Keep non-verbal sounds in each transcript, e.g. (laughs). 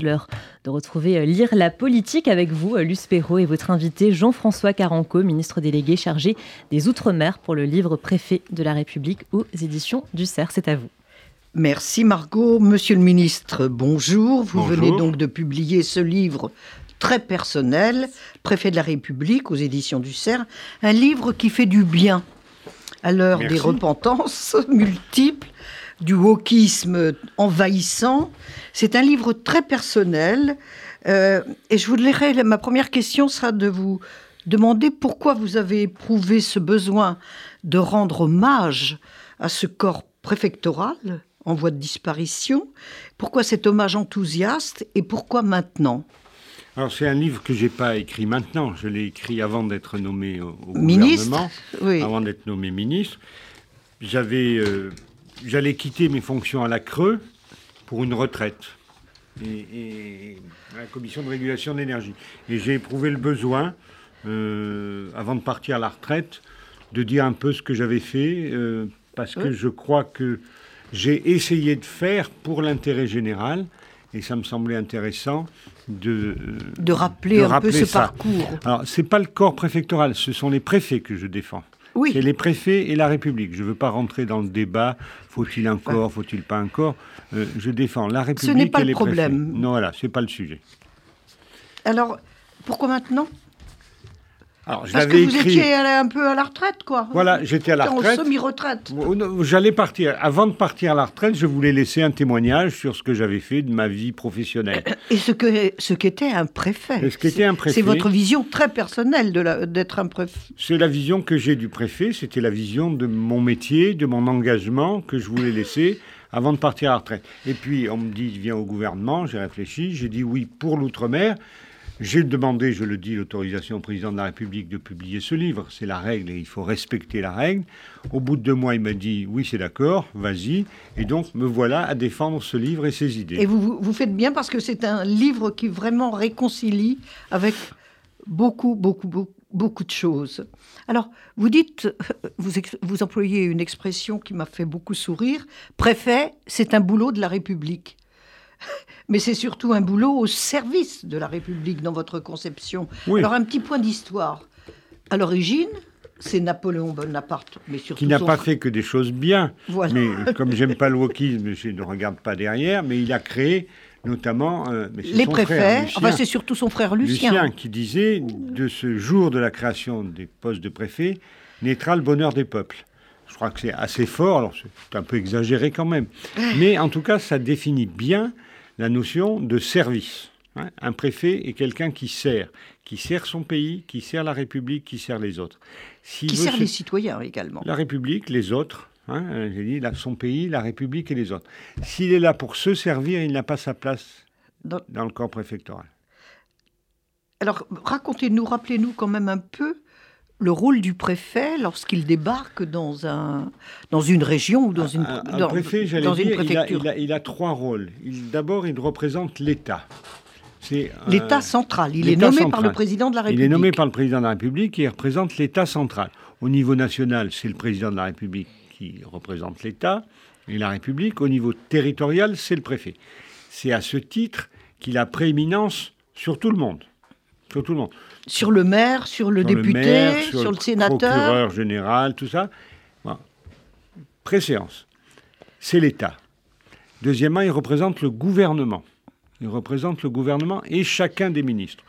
l'heure de retrouver euh, Lire la politique avec vous, euh, Luce Perrault, et votre invité Jean-François Caranco, ministre délégué chargé des Outre-mer pour le livre Préfet de la République aux éditions du CERF. C'est à vous. Merci Margot. Monsieur le ministre, bonjour. Vous venez donc de publier ce livre très personnel, Préfet de la République aux éditions du CERF, un livre qui fait du bien à l'heure des repentances (laughs) multiples du wokisme envahissant. C'est un livre très personnel. Euh, et je voudrais, ma première question sera de vous demander pourquoi vous avez éprouvé ce besoin de rendre hommage à ce corps préfectoral en voie de disparition. Pourquoi cet hommage enthousiaste et pourquoi maintenant? Alors c'est un livre que j'ai pas écrit maintenant, je l'ai écrit avant d'être nommé au, ministre, oui. avant d'être nommé ministre. J'avais euh, j'allais quitter mes fonctions à la Creux pour une retraite et, à la commission de régulation de l'énergie. Et j'ai éprouvé le besoin, euh, avant de partir à la retraite, de dire un peu ce que j'avais fait, euh, parce que je crois que j'ai essayé de faire pour l'intérêt général, et ça me semblait intéressant de, de rappeler un peu ce parcours. Alors, ce n'est pas le corps préfectoral, ce sont les préfets que je défends. Oui. C'est les préfets et la République. Je ne veux pas rentrer dans le débat, faut-il un corps, faut-il pas un corps. Euh, je défends la République Ce n'est pas et le problème. Non, voilà, ce n'est pas le sujet. Alors, pourquoi maintenant? Alors, je Parce que vous étiez un peu à la retraite, quoi. Voilà, j'étais à la retraite. En semi-retraite. J'allais partir. Avant de partir à la retraite, je voulais laisser un témoignage sur ce que j'avais fait de ma vie professionnelle. (coughs) Et ce que ce qu'était un préfet. ce qu'était un préfet. C'est votre vision très personnelle d'être un préfet. C'est la vision que j'ai du préfet. C'était la vision de mon métier, de mon engagement que je voulais laisser avant de partir à la retraite. Et puis on me dit viens au gouvernement. J'ai réfléchi. J'ai dit oui pour l'outre-mer. J'ai demandé, je le dis, l'autorisation au président de la République de publier ce livre. C'est la règle et il faut respecter la règle. Au bout de deux mois, il m'a dit oui, c'est d'accord, vas-y. Et donc, me voilà à défendre ce livre et ses idées. Et vous, vous faites bien parce que c'est un livre qui vraiment réconcilie avec beaucoup, beaucoup, beaucoup, de choses. Alors, vous dites, (laughs) vous employez une expression qui m'a fait beaucoup sourire. Préfet, c'est un boulot de la République (laughs) mais c'est surtout un boulot au service de la République dans votre conception. Alors un petit point d'histoire. À l'origine, c'est Napoléon Bonaparte, mais surtout qui n'a pas fait que des choses bien. Mais comme j'aime pas le (laughs) wokisme, je ne regarde pas derrière. Mais il a créé notamment euh, les préfets. enfin, c'est surtout son frère Lucien. Lucien qui disait de ce jour de la création des postes de préfet naîtra le bonheur des peuples. Je crois que c'est assez fort. Alors c'est un peu exagéré quand même, mais en tout cas, ça définit bien la notion de service. Hein. Un préfet est quelqu'un qui sert, qui sert son pays, qui sert la République, qui sert les autres. qui sert les citoyens également. La République, les autres. Hein, J'ai dit son pays, la République et les autres. S'il est là pour se servir, il n'a pas sa place dans, dans le corps préfectoral. Alors, racontez-nous, rappelez-nous quand même un peu le rôle du préfet lorsqu'il débarque dans, un, dans une région ou dans une, un, préfet, dans une préfecture il a, il, a, trois rôles. D'abord, il représente l'État. L'État central. Il est nommé par le président de la République. Il est nommé par le président de la République et il représente l'État central. Au niveau national, c'est le président de la République qui représente l'État et la République. Au niveau territorial, c'est le préfet. C'est à ce titre qu'il a prééminence sur tout le monde. Sur tout le monde. Sur le maire, sur le député, sur, le, sénateur. procureur général, tout ça. Préséance. C'est l'État. Deuxièmement, il représente le gouvernement. Il représente le gouvernement et chacun des ministres.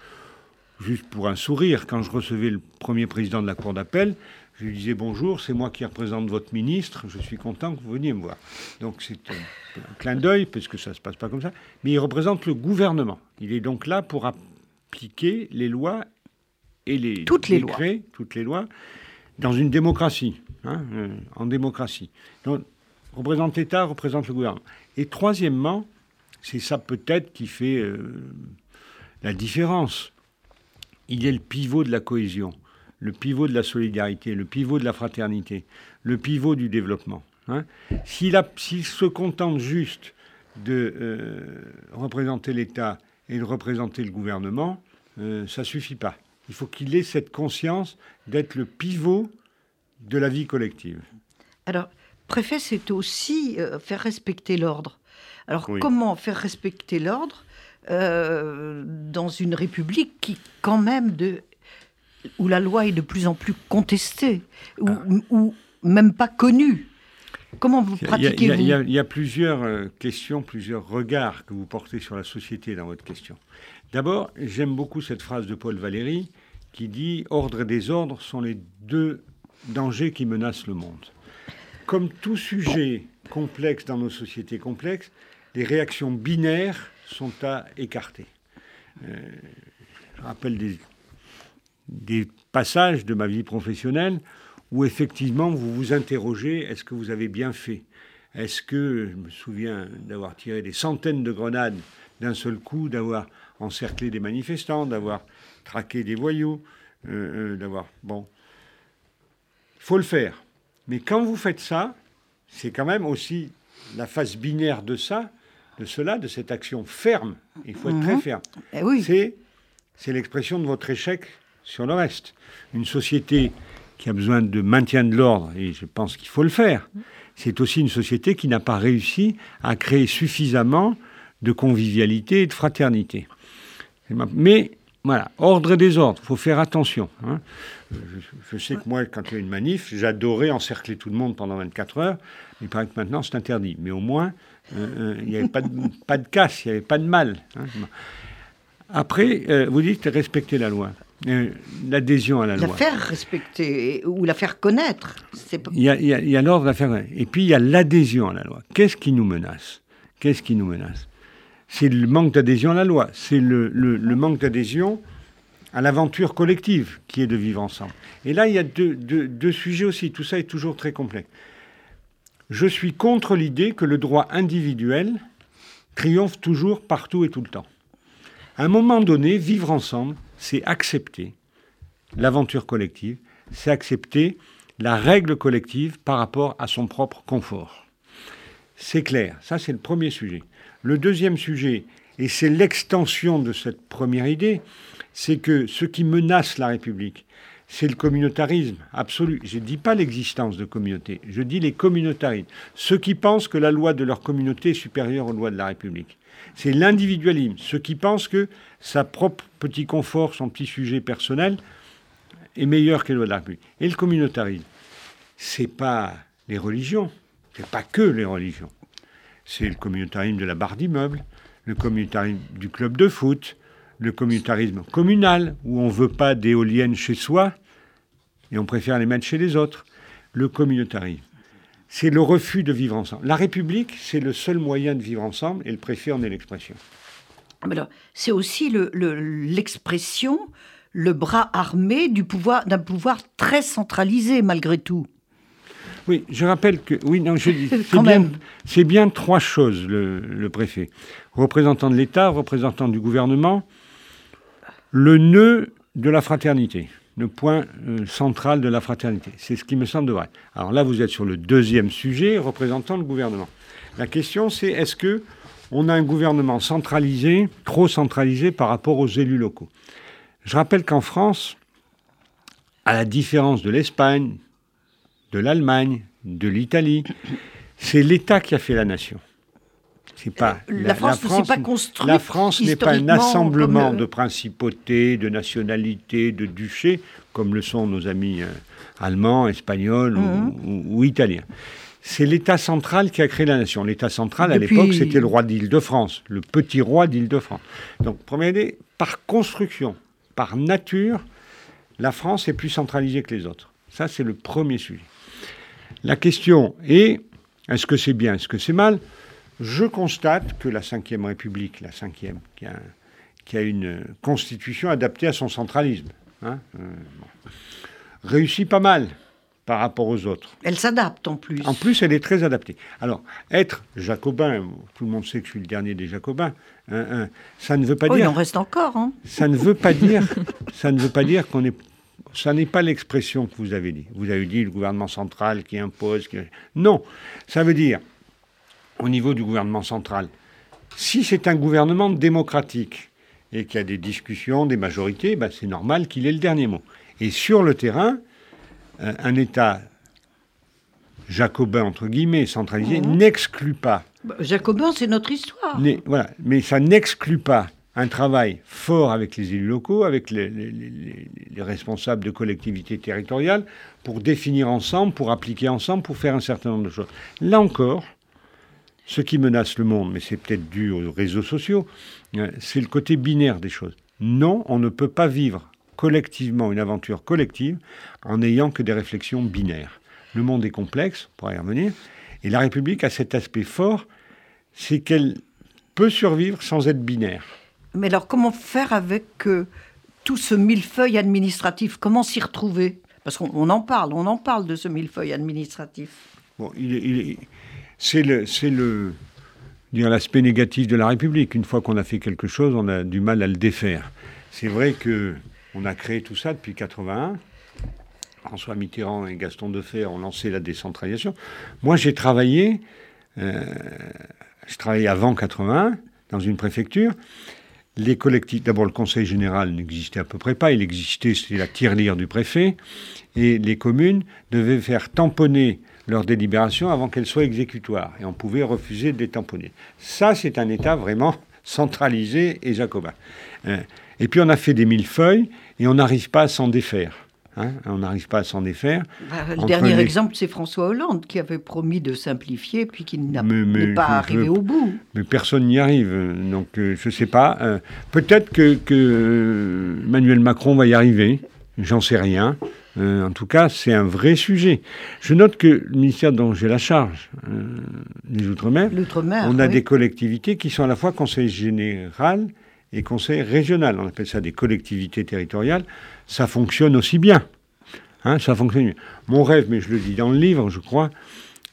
Juste pour un sourire, quand je recevais le premier président de la Cour d'appel, je lui disais bonjour, c'est moi qui représente votre ministre, je suis content que vous veniez me voir. Donc c'est un, clin d'œil, parce que ça ne se passe pas comme ça, mais il représente le gouvernement. Il est donc là pour appliquer les lois et les toutes les lois. toutes les lois, dans une démocratie, hein, euh, en démocratie. Donc, représente l'État, représente le gouvernement. Et troisièmement, c'est ça peut-être qui fait euh, la différence. Il est le pivot de la cohésion, le pivot de la solidarité, le pivot de la fraternité, le pivot du développement. Hein. S'il, se contente juste de euh, représenter l'État et de représenter le gouvernement, ça suffit pas. Il faut qu'il ait cette conscience d'être le pivot de la vie collective. Alors, préfet, c'est aussi euh, faire respecter l'ordre. Alors, comment faire respecter l'ordre euh, dans une république qui, quand même, de, où la loi est de plus en plus contestée, ou, ou même pas connue? Comment vous pratiquez-vous il, y a plusieurs euh, questions, plusieurs regards que vous portez sur la société dans votre question. D'abord, j'aime beaucoup cette phrase de Paul Valéry qui dit Ordre et désordre sont les deux dangers qui menacent le monde. Comme tout sujet complexe dans nos sociétés complexes, les réactions binaires sont à écarter. Euh, je rappelle des, des passages de ma vie professionnelle où effectivement vous vous interrogez, est-ce que vous avez bien fait? Est-ce que, je me souviens d'avoir tiré des centaines de grenades d'un seul coup, d'avoir encerclé des manifestants, d'avoir traqué des voyous, euh, euh, d'avoir... Bon, il faut le faire. Mais quand vous faites ça, c'est quand même aussi la face binaire de ça, de cela, de cette action ferme. Il faut être très mhm. ferme. Eh oui. C'est, c'est l'expression de votre échec sur le reste. Une société qui a besoin de maintien de l'ordre, et je pense qu'il faut le faire, c'est aussi une société qui n'a pas réussi à créer suffisamment de convivialité et de fraternité. Mais voilà, ordre et désordre, il faut faire attention. Hein. Je, sais que moi, quand il y a une manif, j'adorais encercler tout le monde pendant 24 heures. Il paraît que maintenant, c'est interdit. Mais au moins, euh, euh, il n'y avait pas de, pas de casse, il n'y avait pas de mal. Hein. Après, euh, vous dites respecter la loi. Euh, l'adhésion à la, loi. La faire respecter ou la faire connaître. Il y a, l'ordre de la faire Et puis il y a l'adhésion à la loi. Qu'est-ce qui nous menace? Qu'est-ce qui nous menace? C'est le manque d'adhésion à la loi. C'est le, manque d'adhésion à l'aventure collective qui est de vivre ensemble. Et là, il y a deux, deux sujets aussi. Tout ça est toujours très complexe. Je suis contre l'idée que le droit individuel triomphe toujours partout et tout le temps. À un moment donné, vivre ensemble, c'est accepter l'aventure collective, c'est accepter la règle collective par rapport à son propre confort. C'est clair, ça c'est le premier sujet. Le deuxième sujet, et c'est l'extension de cette première idée, c'est que ce qui menace la République, c'est le communautarisme absolu. Je ne dis pas l'existence de communautés, je dis les communautarismes. Ceux qui pensent que la loi de leur communauté est supérieure aux lois de la République. C'est l'individualisme, ceux qui pensent que sa propre petit confort, son petit sujet personnel, est meilleur que les lois de la République. Et le communautarisme, c'est pas les religions, c'est pas que les religions. C'est le communautarisme de la barre d'immeuble, le communautarisme du club de foot, le communautarisme communal, où on ne veut pas d'éoliennes chez soi et on préfère les mettre chez les autres. Le communautarisme c'est le refus de vivre ensemble. La République, c'est le seul moyen de vivre ensemble, et le préfet en est l'expression. C'est aussi l'expression, le, bras armé du pouvoir, d'un pouvoir très centralisé malgré tout. Oui, je rappelle que oui, non, je dis, (laughs) c'est bien, c'est bien trois choses le, préfet, représentant de l'État, représentant du gouvernement, le nœud de la fraternité le point euh, central de la fraternité. C'est ce qui me semble vrai. Alors là, vous êtes sur le deuxième sujet, représentant le gouvernement. La question, c'est est-ce que on a un gouvernement centralisé, trop centralisé par rapport aux élus locaux? Je rappelle qu'en France, à la différence de l'Espagne, de l'Allemagne, de l'Italie, c'est l'État qui a fait la nation. Pas euh, la, France, ne s'est pas construite. La France n'est pas un assemblement de principautés, de nationalités, de duchés, comme le sont nos amis euh, allemands, espagnols mhm. ou, italiens. C'est l'État central qui a créé la nation. L'État central, à l'époque, c'était le roi d'Île-de-France, le petit roi d'Île-de-France. Donc, première idée, par construction, par nature, la France est plus centralisée que les autres. Ça, c'est le premier sujet. La question est, est-ce que c'est bien, est-ce que c'est mal? Je constate que la Ve République, la cinquième, qui a, qui a une constitution adaptée à son centralisme, hein, euh, réussit pas mal par rapport aux autres. Elle s'adapte en plus. En plus, elle est très adaptée. Alors, être jacobin, tout le monde sait que je suis le dernier des jacobins, hein, hein, ça ne veut pas oh, dire... Il en reste encore. Hein. Ça ne veut pas dire, (laughs) ça ne veut pas dire qu'on est... Ça n'est pas l'expression que vous avez dit. Vous avez dit le gouvernement central qui impose. Qui... Non, ça veut dire au niveau du gouvernement central. Si c'est un gouvernement démocratique et qu'il y a des discussions, des majorités, ben c'est normal qu'il ait le dernier mot. Et sur le terrain, euh, un État jacobin, entre guillemets, centralisé, mhm. n'exclut pas Bah, Jacobin, c'est notre histoire. Mais, voilà, mais ça n'exclut pas un travail fort avec les élus locaux, avec les, responsables de collectivités territoriales, pour définir ensemble, pour appliquer ensemble, pour faire un certain nombre de choses. Là encore, ce qui menace le monde, mais c'est peut-être dû aux réseaux sociaux, euh, c'est le côté binaire des choses. Non, on ne peut pas vivre collectivement une aventure collective en n'ayant que des réflexions binaires. Le monde est complexe, on pourra y revenir, et la République a cet aspect fort, c'est qu'elle peut survivre sans être binaire. Mais alors, comment faire avec euh, tout ce millefeuille administratif? Comment s'y retrouver? Parce qu'on en parle, on en parle de ce millefeuille administratif. Bon, c'est le, c'est le, dire l'aspect négatif de la République. Une fois qu'on a fait quelque chose, on a du mal à le défaire. C'est vrai que on a créé tout ça depuis 81. François Mitterrand et Gaston Defer ont lancé la décentralisation. Moi, j'ai travaillé, euh, je avant 81 dans une préfecture, les collectifs, d'abord le conseil général n'existait à peu près pas, il existait, c'était la tirelire du préfet, et les communes devaient faire tamponner leurs délibérations avant qu'elles soient exécutoires, et on pouvait refuser de les tamponner. Ça, c'est un État vraiment (laughs) centralisé et jacobin. Euh, et puis on a fait des millefeuilles, et on n'arrive pas à s'en défaire. Hein, on n'arrive pas à s'en défaire. Bah, le dernier exemple, c'est François Hollande qui avait promis de simplifier, puis qui n'a pas arrivé au bout. Mais personne n'y arrive. Donc euh, je ne sais pas. Euh, peut-être que, que, Emmanuel Macron va y arriver. J'en sais rien. Euh, en tout cas, c'est un vrai sujet. Je note que le ministère dont j'ai la charge, des Outre-mer, on a des collectivités qui sont à la fois conseil général et conseil régional. On appelle ça des collectivités territoriales. Ça fonctionne aussi bien. Hein, ça fonctionne Mon rêve, mais je le dis dans le livre, je crois,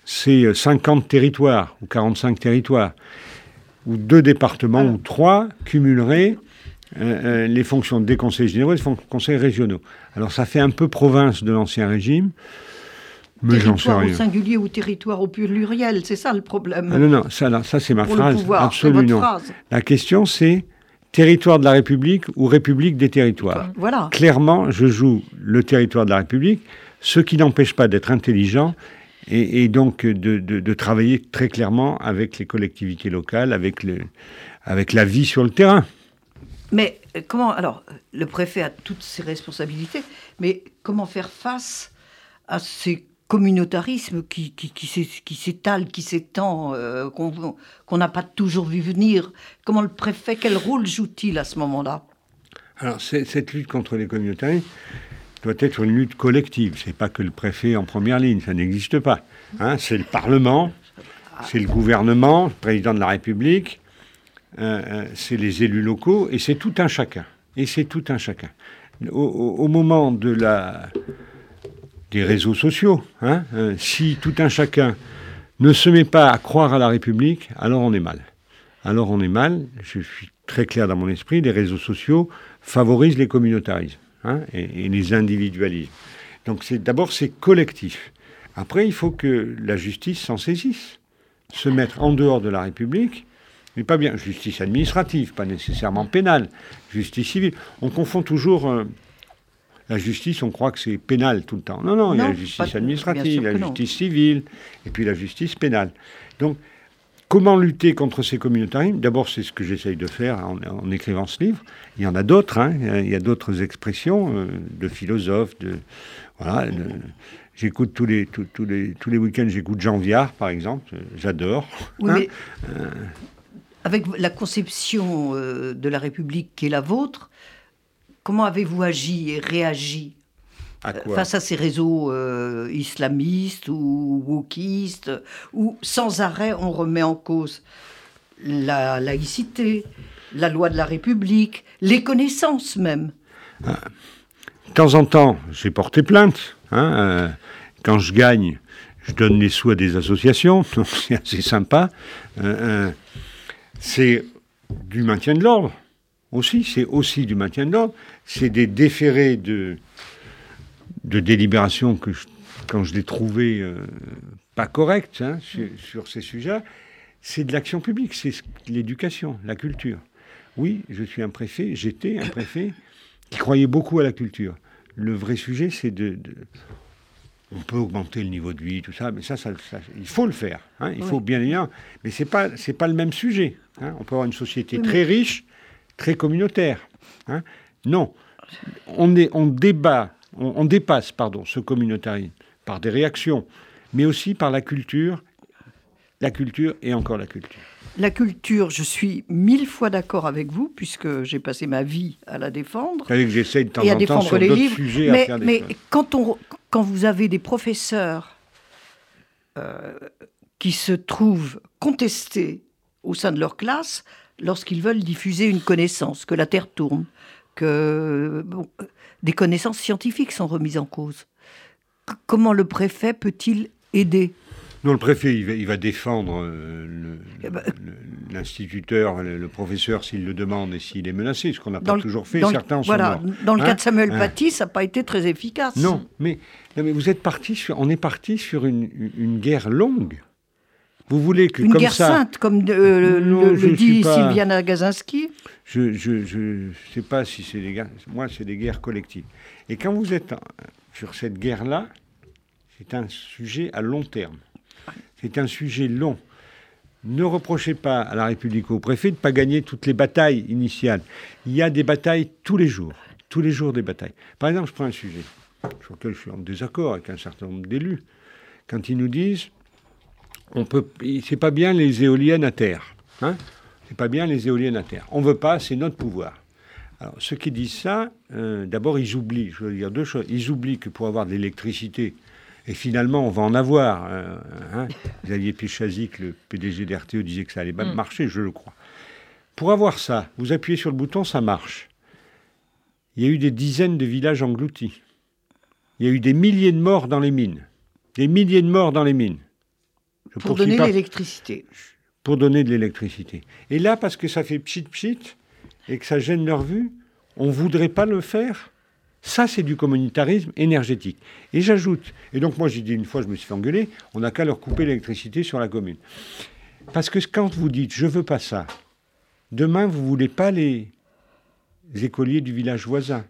c'est 50 euh, territoires ou 45 territoires, où deux départements ou trois cumuleraient euh, euh, les fonctions des conseils généraux et des conseils régionaux. Alors ça fait un peu province de l'ancien régime. Mais j'en sais rien. au singulier ou territoire au pluriel, c'est ça le problème. Ah non, non, ça, ça c'est ma phrase. absolument. La question c'est territoire de la République ou République des territoires. Voilà. Clairement, je joue le territoire de la République, ce qui n'empêche pas d'être intelligent et, donc de, travailler très clairement avec les collectivités locales, avec, le, avec la vie sur le terrain. Mais euh, comment alors le préfet a toutes ses responsabilités, mais comment faire face à ces communautarisme qui, qui, qui s'étale, qui s'étend, euh, qu'on n'a pas toujours vu venir? Comment le préfet, quel rôle joue-t-il à ce moment-là? Alors, cette lutte contre les communautarismes doit être une lutte collective. C'est pas que le préfet en première ligne, ça n'existe pas. Hein. c'est le Parlement, c'est le gouvernement, le président de la République, c'est les élus locaux, et c'est tout un chacun. Et c'est tout un chacun. au moment de la des réseaux sociaux. Hein. Euh, si tout un chacun ne se met pas à croire à la République, alors on est mal. Alors on est mal, je suis très clair dans mon esprit, les réseaux sociaux favorisent les communautarismes hein, et, les individualismes. Donc c'est d'abord c'est collectif. Après, il faut que la justice s'en saisisse. Se mettre en dehors de la République, mais pas bien. Justice administrative, pas nécessairement pénale. Justice civile. On confond toujours euh, la justice, on croit que c'est pénal tout le temps. Non, non, il y a la justice administrative, la justice civile, et puis la justice pénale. Donc, comment lutter contre ces communautarismes? D'abord, c'est ce que j'essaye de faire en, écrivant ce livre. Il y en a d'autres, hein. il y a d'autres expressions euh, de philosophes, de voilà. J'écoute tous les, tous, les, tous les week-ends, j'écoute Jean Viard, par exemple. J'adore. Oui, hein. mais euh. Avec la conception euh, de la République qui est la vôtre, Comment avez-vous agi et réagi euh, face à ces réseaux euh, islamistes ou wokistes, où sans arrêt on remet en cause la laïcité, la loi de la République, les connaissances même ah. De temps en temps, j'ai porté plainte. Hein, euh, quand je gagne, je donne les sous à des associations, (laughs) c'est assez sympa. C'est du maintien de l'ordre aussi, c'est aussi du maintien de l'ordre c'est des déférés de, de délibération que quand je l'ai trouvé euh, pas correct hein, sur, ces sujets, c'est de l'action publique, c'est l'éducation, la culture. Oui, je suis un préfet, j'étais un préfet qui croyait beaucoup à la culture. Le vrai sujet, c'est de, on peut augmenter le niveau de vie, tout ça, mais ça, ça, il faut le faire. Hein, il faut bien dire, mais c'est pas c'est pas le même sujet. Hein. On peut avoir une société très riche, très communautaire. Hein. Non, on est on débat, on, dépasse pardon ce communautarisme par des réactions, mais aussi par la culture, la culture et encore la culture. La culture, je suis mille fois d'accord avec vous, puisque j'ai passé ma vie à la défendre. que j'essaie de temps et à défendre sur les livres. Sujets mais, à faire mais quand, on, quand vous avez des professeurs euh, qui se trouvent contestés au sein de leur classe lorsqu'ils veulent diffuser une connaissance, que la Terre tourne, que des connaissances scientifiques sont remises en cause. comment le préfet peut-il aider? Non, le préfet, il va, défendre euh, eh ben, l'instituteur, le, professeur s'il le demande et s'il est menacé, ce qu'on n'a pas toujours fait. Certains voilà, Dans le cas de hein Samuel hein Paty, ça n'a pas été très efficace. Non, mais, mais vous êtes parti sur, on est parti sur une, guerre longue. Vous voulez que une comme guerre sainte, comme euh, le, dit Sylviana Gazinski Je ne sais pas si c'est des guerres. Moi, c'est des guerres collectives. Et quand vous êtes sur cette guerre-là, c'est un sujet à long terme. C'est un sujet long. Ne reprochez pas à la République au préfet de ne pas gagner toutes les batailles initiales. Il y a des batailles tous les jours. Tous les jours des batailles. Par exemple, je prends un sujet sur lequel je suis en désaccord avec un certain nombre d'élus. Quand ils nous disent on peut, c'est pas bien les éoliennes à terre. Hein c'est pas bien les éoliennes à terre. On veut pas, c'est notre pouvoir. Alors, ceux qui disent ça, euh, d'abord, ils oublient, je veux dire deux choses. Ils oublient que pour avoir de l'électricité, et finalement, on va en avoir. Euh, hein. Xavier Péchazic, le PDG d'RTE, disait que ça allait mm. marcher, je le crois. Pour avoir ça, vous appuyez sur le bouton, ça marche. Il y a eu des dizaines de villages engloutis. Il y a eu des milliers de morts dans les mines. Des milliers de morts dans les mines. pour donner l'électricité. Pour donner de l'électricité. Et là, parce que ça fait pchit pchit et que ça gêne leur vue, on ne voudrait pas le faire? Ça, c'est du communautarisme énergétique. Et j'ajoute, et donc moi j'ai dit une fois, je me suis fait engueuler, on n'a qu'à leur couper l'électricité sur la commune. Parce que quand vous dites je veux pas ça, demain vous voulez pas les écoliers du village voisin.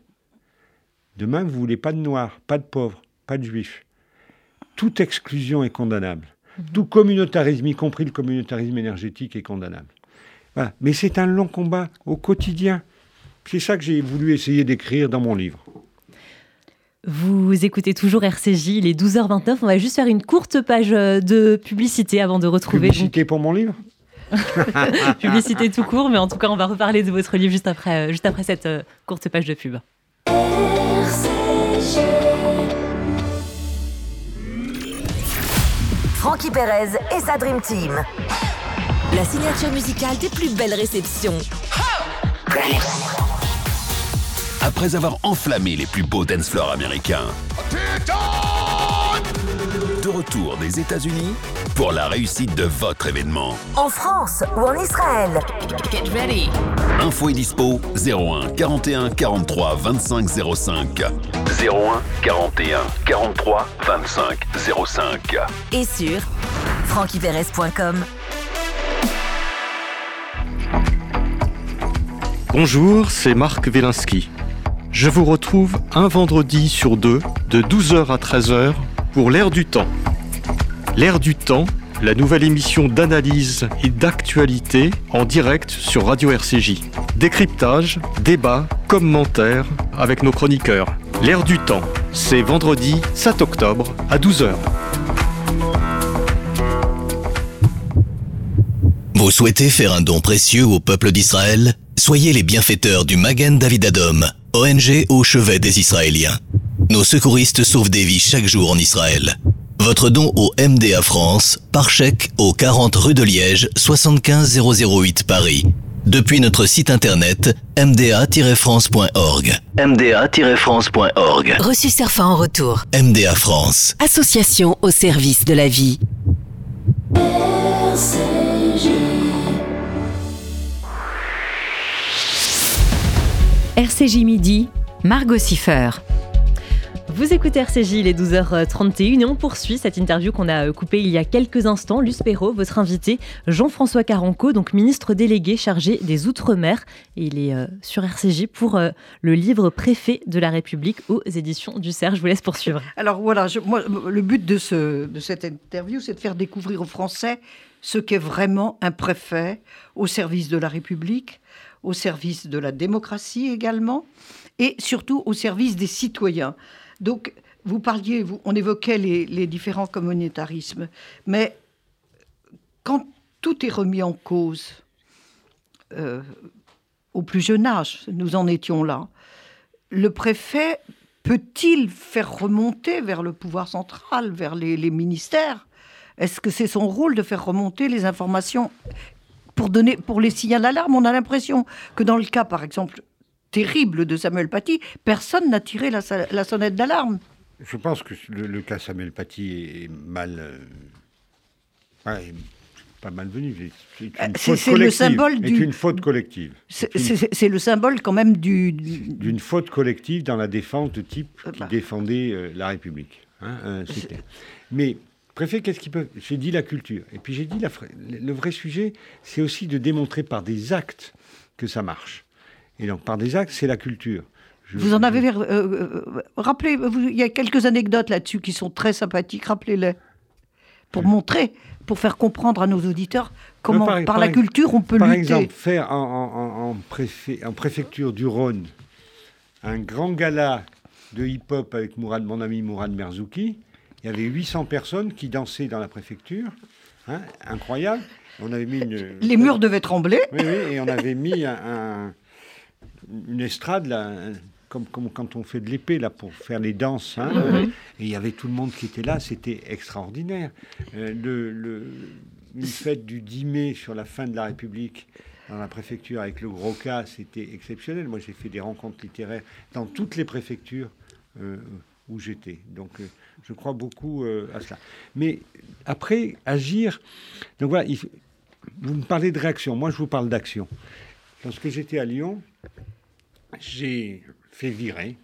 Demain vous voulez pas de noirs, pas de pauvres, pas de juifs. Toute exclusion est condamnable. Mhm. Tout communautarisme, y compris le communautarisme énergétique, est condamnable. Mais c'est un long combat au quotidien. C'est ça que j'ai voulu essayer d'écrire dans mon livre. Vous écoutez toujours RCJ, il est 12h29. On va juste faire une courte page euh, de publicité avant de retrouver. Publicité pour mon livre (laughs) Publicité tout court, mais en tout cas, on va reparler de votre livre juste après, euh, juste après cette euh, courte page de pub. Frankie Perez et sa Dream Team. La signature musicale des plus belles réceptions après avoir enflammé les plus beaux dance floors américains. De retour des États-Unis pour la réussite de votre événement. En France ou en Israël. Get ready. Info et dispo 01 41 43 25 05. 01 41 43 25 05. Et sur frankyperez.com. Bonjour, c'est Marc Wielinski. Je vous retrouve un vendredi sur deux, de 12h à 13h, pour l'ère du temps. L'ère du temps, la nouvelle émission d'analyse et d'actualité en direct sur Radio RCJ. Décryptage, débat, commentaires avec nos chroniqueurs. L'ère du temps, c'est vendredi 7 octobre à 12h. Vous souhaitez faire un don précieux au peuple d'Israël? Soyez les bienfaiteurs du Magen David Adom ONG au chevet des Israéliens. Nos secouristes sauvent des vies chaque jour en Israël. Votre don au MDA France par chèque au 40 rue de Liège 75008 Paris. Depuis notre site internet mda-france.org. mda-france.org. Reçu Serfa en retour. MDA France. Association au service de la vie. RCJ Midi, Margot Siffer. Vous écoutez RCJ, il est 12h31 et on poursuit cette interview qu'on a euh, coupée il y a quelques instants. Luce Perrault, votre invité, Jean-François Caranco, donc ministre délégué chargé des Outre-mer. il est euh, sur RCJ pour euh, le livre Préfet de la République aux éditions du CERF. Je vous laisse poursuivre. Alors voilà, moi, le but de, ce, de cette interview, c'est de faire découvrir aux Français ce qu'est vraiment un préfet au service de la République, au service de la démocratie également, et surtout au service des citoyens. Donc, vous parliez, on évoquait les, différents communautarismes, mais quand tout est remis en cause, euh, au plus jeune âge, nous en étions là, le préfet peut-il faire remonter vers le pouvoir central, vers les, ministères? Est-ce que c'est son rôle de faire remonter les informations pour, donner, pour les signaux d'alarme On a l'impression que dans le cas, par exemple, terrible de Samuel Paty, personne n'a tiré la, sonnette d'alarme. Je pense que le, cas Samuel Paty est mal. Euh, pas malvenu. C'est euh, le symbole du. une faute collective. C'est le symbole quand même du. D'une faute collective dans la défense de type qui bah. défendait euh, la République. Hein, Mais préfet, qu'est-ce qu'il peut J'ai dit la culture. Et puis j'ai dit la... le vrai sujet, c'est aussi de démontrer par des actes que ça marche. Et donc, par des actes, c'est la culture. vous en avez. Euh, euh, rappelez, il y a quelques anecdotes là-dessus qui sont très sympathiques, rappelez-les. Pour montrer, pour faire comprendre à nos auditeurs comment, par, la culture, on peut par lutter. Par exemple, faire en, en, préfecture du Rhône un grand gala de hip-hop avec Mourad, mon ami Mourad Merzouki. Il y avait 800 personnes qui dansaient dans la préfecture. Hein, incroyable. On avait mis Les murs devaient trembler. Oui, oui, et on avait mis un une estrade, là, comme, comme, quand on fait de l'épée, là, pour faire les danses. Hein, et il y avait tout le monde qui était là, c'était extraordinaire. Euh, le, une fête du 10 mai sur la fin de la République dans la préfecture avec le gros cas, c'était exceptionnel. Moi, j'ai fait des rencontres littéraires dans toutes les préfectures euh, où j'étais. Donc, euh, je crois beaucoup à cela. Mais après, agir. Donc voilà, vous me parlez de réaction. Moi, je vous parle d'action. Lorsque j'étais à Lyon, j'ai fait virer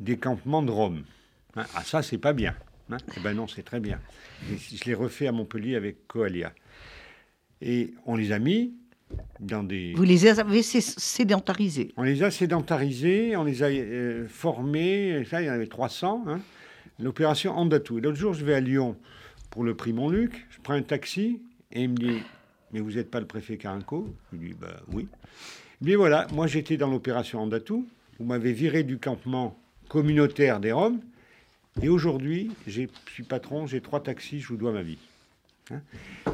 des campements de Rome. Hein, ah, ça, c'est pas bien. Hein eh ben non, c'est très bien. je l'ai refait à Montpellier avec Coalia. Et on les a mis dans des... Vous les avez sédentarisés On les a sédentarisés, on les a euh, formés, ça, il y en avait 300. Hein. L'opération Andatou. L'autre jour, je vais à Lyon pour le prix Montluc, je prends un taxi et il me dit Mais vous n'êtes pas le préfet Carinco Je lui dis Bah oui. Mais voilà, moi j'étais dans l'opération Andatou. Vous m'avez viré du campement communautaire des Roms. Et aujourd'hui, je suis patron, j'ai trois taxis, je vous dois ma vie. Hein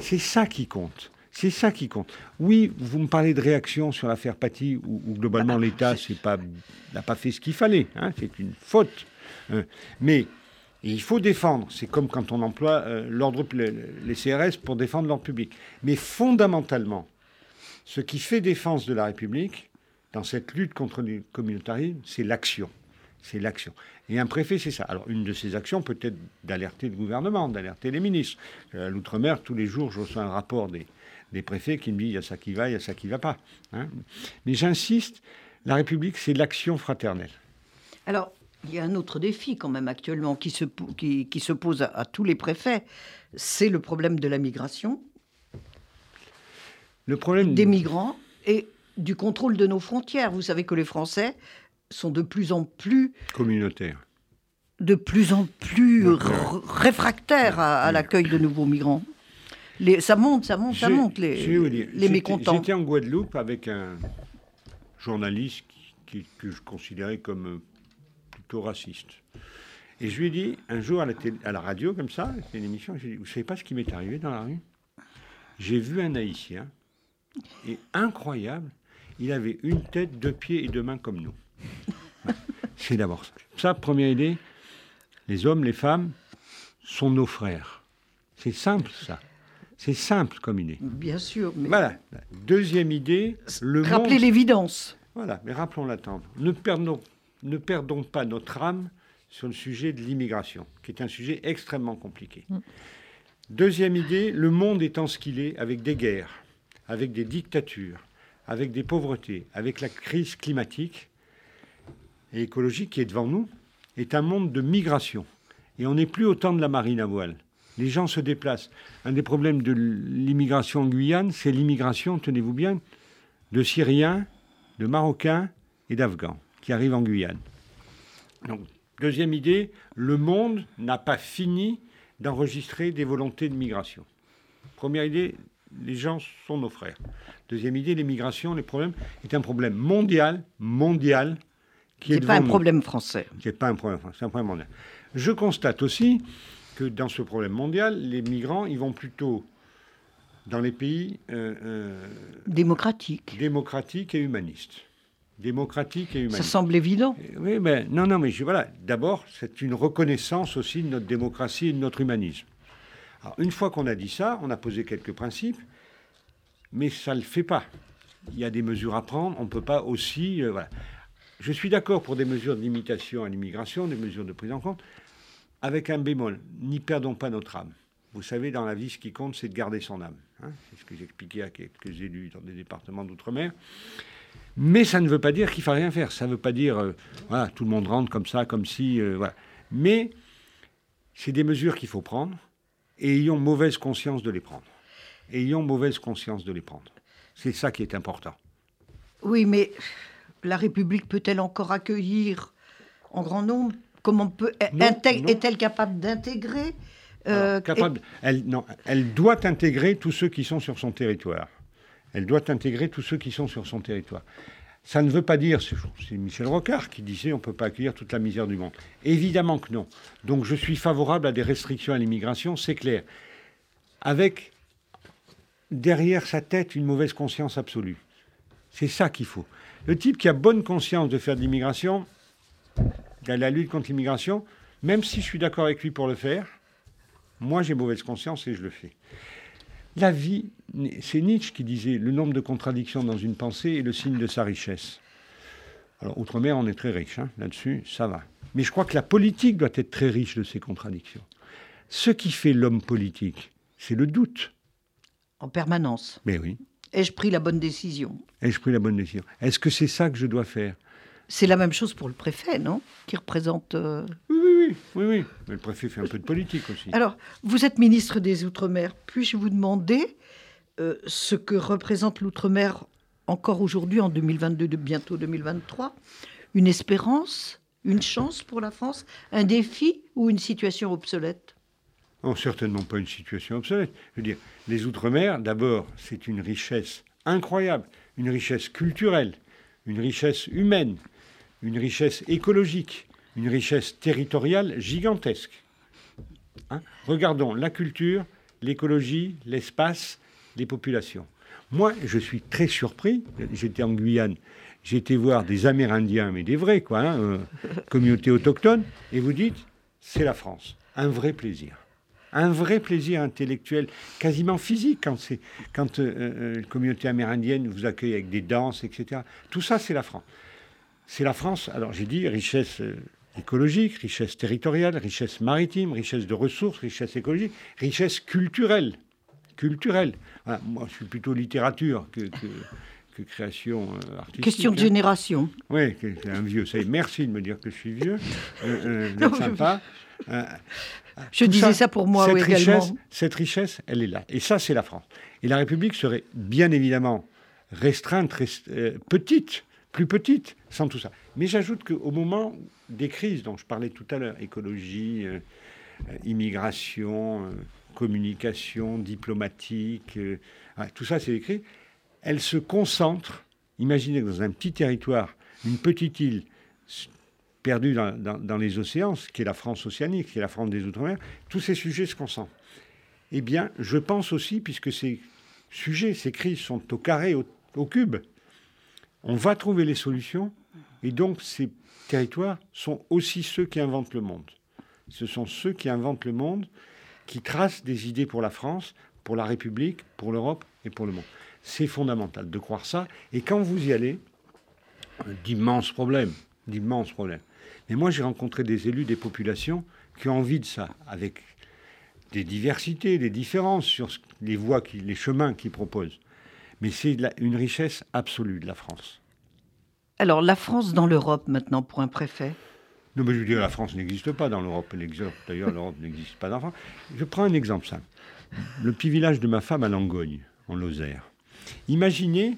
c'est ça qui compte. C'est ça qui compte. Oui, vous me parlez de réaction sur l'affaire Paty, où, globalement l'État n'a pas fait ce qu'il fallait. Hein, c'est une faute. Hein. mais il faut défendre. C'est comme quand on emploie euh, l'ordre, les CRS pour défendre l'ordre public. Mais fondamentalement, ce qui fait défense de la République, dans cette lutte contre le communautarisme, c'est l'action. C'est l'action. Et un préfet, c'est ça. Alors, une de ces actions peut être d'alerter le gouvernement, d'alerter les ministres. À l'outre-mer, tous les jours, je reçois un rapport des, préfets qui me dit il y a ça qui va, il y a ça qui ne va pas. Hein. Mais j'insiste, la République, c'est l'action fraternelle. Alors, il y a un autre défi quand même actuellement qui se, qui, se pose à tous les préfets, c'est le problème de la migration le problème des migrants et du contrôle de nos frontières. Vous savez que les Français sont de plus en plus communautaires, de plus en plus réfractaires à, l'accueil de nouveaux migrants. Les, ça monte, ça monte, ça monte, les, les mécontents. J'étais en Guadeloupe avec un journaliste qui, que je considérais comme euh, plutôt raciste. Et je lui ai dit, un jour à la, à la radio, comme ça, c'est une émission, je lui ai dit, vous savez pas ce qui m'est arrivé dans la rue? J'ai vu un Haïtien et incroyable, il avait une tête, deux pieds et deux mains comme nous. (laughs) C'est d'abord ça. Ça, première idée, les hommes, les femmes sont nos frères. C'est simple, ça. C'est simple comme idée. Bien sûr. Mais... Voilà. Deuxième idée, le Rappelez l'évidence. Voilà, mais rappelons-la Ne perdons, ne perdons pas notre âme sur le sujet de l'immigration, qui est un sujet extrêmement compliqué. Mm. Deuxième idée, le monde étant ce qu'il est, avec des guerres, avec des dictatures, avec des pauvretés, avec la crise climatique et écologique qui est devant nous, est un monde de migration. Et on n'est plus au temps de la marine à voile. Les gens se déplacent. Un des problèmes de l'immigration en Guyane, c'est l'immigration, tenez-vous bien, de Syriens, de Marocains et d'Afghans qui arrivent en Guyane. Donc, deuxième idée, le monde n'a pas fini d'enregistrer des volontés de migration. Première idée, les gens sont nos frères. Deuxième idée, l'immigration, les problèmes, est un problème mondial, mondial, qui est, pas un problème français. Qui n'est pas un problème français, c'est un problème mondial. Je constate aussi que dans ce problème mondial, les migrants, ils vont plutôt dans les pays euh, euh, démocratiques, démocratiques et humanistes. Démocratiques et humanistes. Ça semble évident. Oui, mais non, non, mais je, voilà. D'abord, c'est une reconnaissance aussi de notre démocratie et de notre humanisme. Alors, une fois qu'on a dit ça, on a posé quelques principes, mais ça ne le fait pas. Il y a des mesures à prendre. On ne peut pas aussi. Euh, voilà. Je suis d'accord pour des mesures de limitation à l'immigration, des mesures de prise en compte, avec un bémol. N'y perdons pas notre âme. Vous savez, dans la vie, ce qui compte, c'est de garder son âme. Hein. c'est ce que j'expliquais à quelques élus dans des départements d'outre-mer. Mais ça ne veut pas dire qu'il ne faut rien faire. Ça ne veut pas dire, euh, tout le monde rentre comme ça, comme si. Euh. Mais c'est des mesures qu'il faut prendre et ayons mauvaise conscience de les prendre. Ayons mauvaise conscience de les prendre. C'est ça qui est important. Oui, mais la République peut-elle encore accueillir en grand nombre Comment peut est-elle capable d'intégrer euh, capable, elle, non, elle doit intégrer tous ceux qui sont sur son territoire. Elle doit intégrer tous ceux qui sont sur son territoire. Ça ne veut pas dire, c'est Michel Rocard qui disait on ne peut pas accueillir toute la misère du monde. Évidemment que non. Donc je suis favorable à des restrictions à l'immigration, c'est clair. Avec derrière sa tête une mauvaise conscience absolue. C'est ça qu'il faut. Le type qui a bonne conscience de faire de l'immigration, la lutte contre l'immigration, même si je suis d'accord avec lui pour le faire, moi j'ai mauvaise conscience et je le fais. La vie, c'est Nietzsche qui disait le nombre de contradictions dans une pensée est le signe de sa richesse. Alors, outre-mer, on est très riche hein, là-dessus, ça va. Mais je crois que la politique doit être très riche de ces contradictions. Ce qui fait l'homme politique, c'est le doute. En permanence. Mais oui. Ai-je pris la bonne décision Ai-je pris la bonne décision Est-ce que c'est ça que je dois faire? C'est la même chose pour le préfet, non? Qui représente. Euh, oui, oui, oui, oui, oui. Mais le préfet fait un peu de politique aussi. Alors, vous êtes ministre des Outre-mer. Puis-je vous demander euh, ce que représente l'Outre-mer encore aujourd'hui, en 2022, de bientôt 2023 Une espérance? Une chance pour la France? Un défi ou une situation obsolète? Non, certainement pas une situation obsolète. Je veux dire, les Outre-mer, d'abord, c'est une richesse incroyable, une richesse culturelle, une richesse humaine, une richesse écologique, une richesse territoriale gigantesque. Hein Regardons la culture, l'écologie, l'espace, les populations. Moi, je suis très surpris. J'étais en Guyane, été voir des Amérindiens, mais des vrais, quoi, hein, euh, (laughs) communauté autochtone, et vous dites, c'est la France. Un vrai plaisir un vrai plaisir intellectuel, quasiment physique, quand, c'est, quand euh, euh, la communauté amérindienne vous accueille avec des danses, etc. Tout ça, c'est la France. C'est la France, alors j'ai dit, richesse euh, écologique, richesse territoriale, richesse maritime, richesse de ressources, richesse écologique, richesse culturelle. Culturelle. moi, je suis plutôt littérature que, que, création artistique. Question de hein. génération. Oui, c'est un vieux. Merci de me dire que je suis vieux. Euh, (laughs) sympa. Je disais ça pour moi cette Richesse, cette richesse, elle est là. Et ça, c'est la France. Et la République serait bien évidemment restreinte, euh, petite, plus petite, sans tout ça. Mais j'ajoute qu'au moment des crises dont je parlais tout à l'heure, écologie, euh, euh, immigration, communication, diplomatique, tout ça, c'est écrit, elle se concentre. Imaginez que dans un petit territoire, une petite île perdu dans, les océans, qui est la France océanique, qui est la France des Outre-mer, tous ces sujets se concentrent. Eh bien, je pense aussi, puisque ces sujets, ces crises sont au carré, au, cube, on va trouver les solutions, et donc ces territoires sont aussi ceux qui inventent le monde. Ce sont ceux qui inventent le monde, qui tracent des idées pour la France, pour la République, pour l'Europe et pour le monde. C'est fondamental de croire ça. Et quand vous y allez, d'immenses problèmes, d'immenses problèmes. Mais moi, j'ai rencontré des élus des populations qui ont envie de ça, avec des diversités, des différences sur les voies, les chemins qu'ils proposent. Mais c'est une richesse absolue de la France. Alors, la France dans l'Europe maintenant pour un préfet? Non, mais je veux dire, la France n'existe pas dans l'Europe. D'ailleurs, l'Europe (laughs) n'existe pas dans la France. Je prends un exemple simple. Le petit village de ma femme à Langogne, en Lozère. Imaginez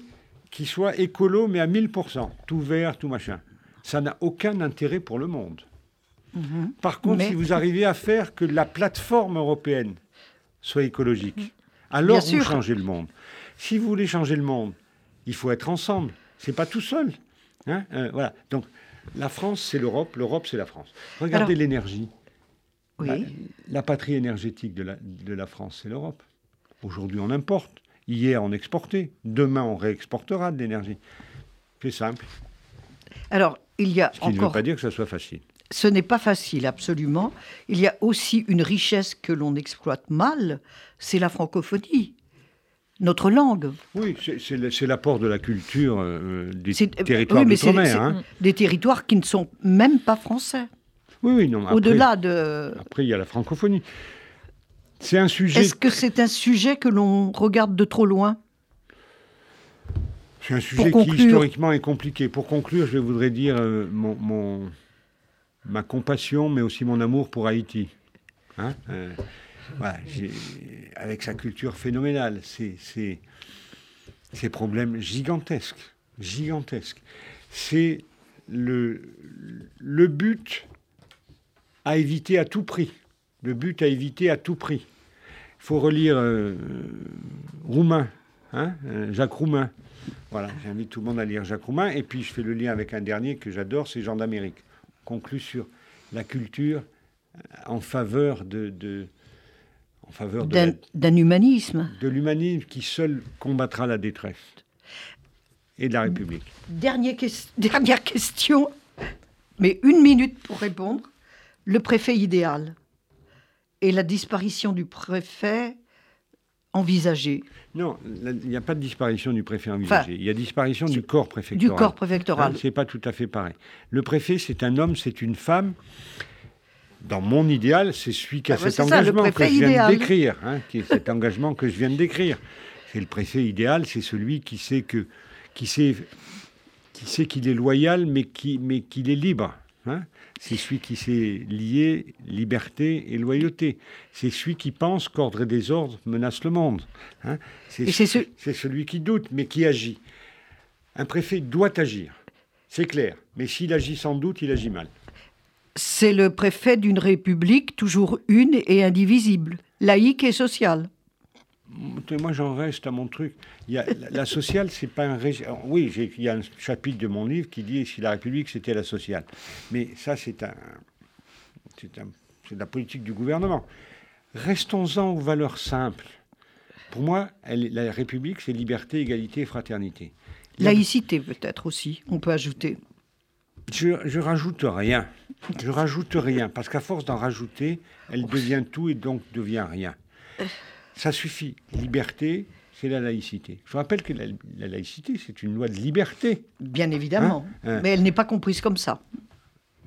qu'il soit écolo, mais à 1000%, tout vert, tout machin. Ça n'a aucun intérêt pour le monde. Mhm. Par contre, si vous arrivez à faire que la plateforme européenne soit écologique, alors vous changez le monde. Si vous voulez changer le monde, il faut être ensemble. C'est pas tout seul. Hein euh, voilà. Donc, la France, c'est l'Europe. L'Europe, c'est la France. Regardez l'énergie. Oui. La, la, patrie énergétique de la, de la France, c'est l'Europe. Aujourd'hui, on importe. Hier, on exportait. Demain, on réexportera de l'énergie. C'est simple. Alors, il y a Ce qui ne veut pas dire que ça soit facile. Ce n'est pas facile, absolument. Il y a aussi une richesse que l'on exploite mal, c'est la francophonie notre langue. Oui, c'est l'apport de la culture euh, des territoires oui, d'outre-mer. Hein. Des territoires qui ne sont même pas français. Oui, oui, non. Au-delà de. Après, il y a la francophonie. C'est un sujet. Est-ce que c'est un sujet que l'on regarde de trop loin? C'est un sujet qui historiquement est compliqué. Pour conclure, je voudrais dire euh, mon, ma compassion, mais aussi mon amour pour Haïti. Hein euh, avec sa culture phénoménale, ses, problèmes gigantesques, gigantesques. C'est le, but à éviter à tout prix. Le but à éviter à tout prix. Il faut relire euh, Roumain, hein, euh, Jacques Roumain. Voilà, j'invite tout le monde à lire Jacques Roumain. Et puis je fais le lien avec un dernier que j'adore, c'est Jean d'Amérique. Conclut sur la culture en faveur de, en faveur d'un humanisme. De l'humanisme qui seul combattra la détresse et de la République. Dernière, dernière question, mais une minute pour répondre. Le préfet idéal et la disparition du préfet envisagée. Non, il n'y a pas de disparition du préfet envisagée. il y a disparition du corps préfectoral. Du corps préfectoral. Ce c'est pas tout à fait pareil. Le préfet, c'est un homme, c'est une femme dans mon idéal, c'est celui qui a ah, cet engagement que je viens de décrire, hein, qui est cet engagement que je viens de décrire. C'est le préfet idéal, c'est celui qui sait que, qui sait, qui sait qu'il est loyal, mais qui, mais qu'il est libre. Hein. C'est celui qui sait lier liberté et loyauté. C'est celui qui pense qu'ordre et désordre menacent le monde. Hein. C'est, c'est celui qui doute, mais qui agit. Un préfet doit agir, c'est clair. Mais s'il agit sans doute, il agit mal c'est le préfet d'une république toujours une et indivisible, laïque et sociale. Moi, j'en reste à mon truc. Il y a, la, sociale, c'est pas un Oui, il y a un chapitre de mon livre qui dit si la République c'était la sociale. Mais ça, c'est un, c'est un, la politique du gouvernement. Restons-en aux valeurs simples. Pour moi, la République, c'est liberté, égalité fraternité. Laïcité, peut-être aussi, on peut ajouter. Je, je rajoute rien. Je rajoute rien, parce qu'à force d'en rajouter, elle devient tout et donc devient rien. Ça suffit. Liberté, c'est la laïcité. Je rappelle que la, laïcité, c'est une loi de liberté. Bien évidemment. Hein hein. Mais elle n'est pas comprise comme ça.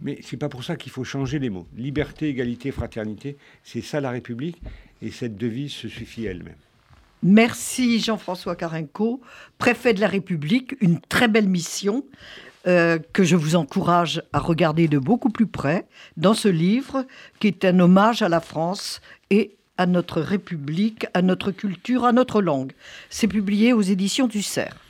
Mais c'est pas pour ça qu'il faut changer les mots. Liberté, égalité, fraternité, c'est ça la République, et cette devise se suffit elle-même. Merci Jean-François Carinco, préfet de la République, une très belle mission. Euh, que je vous encourage à regarder de beaucoup plus près dans ce livre qui est un hommage à la France et à notre République, à notre culture, à notre langue. C'est publié aux éditions du Cerf.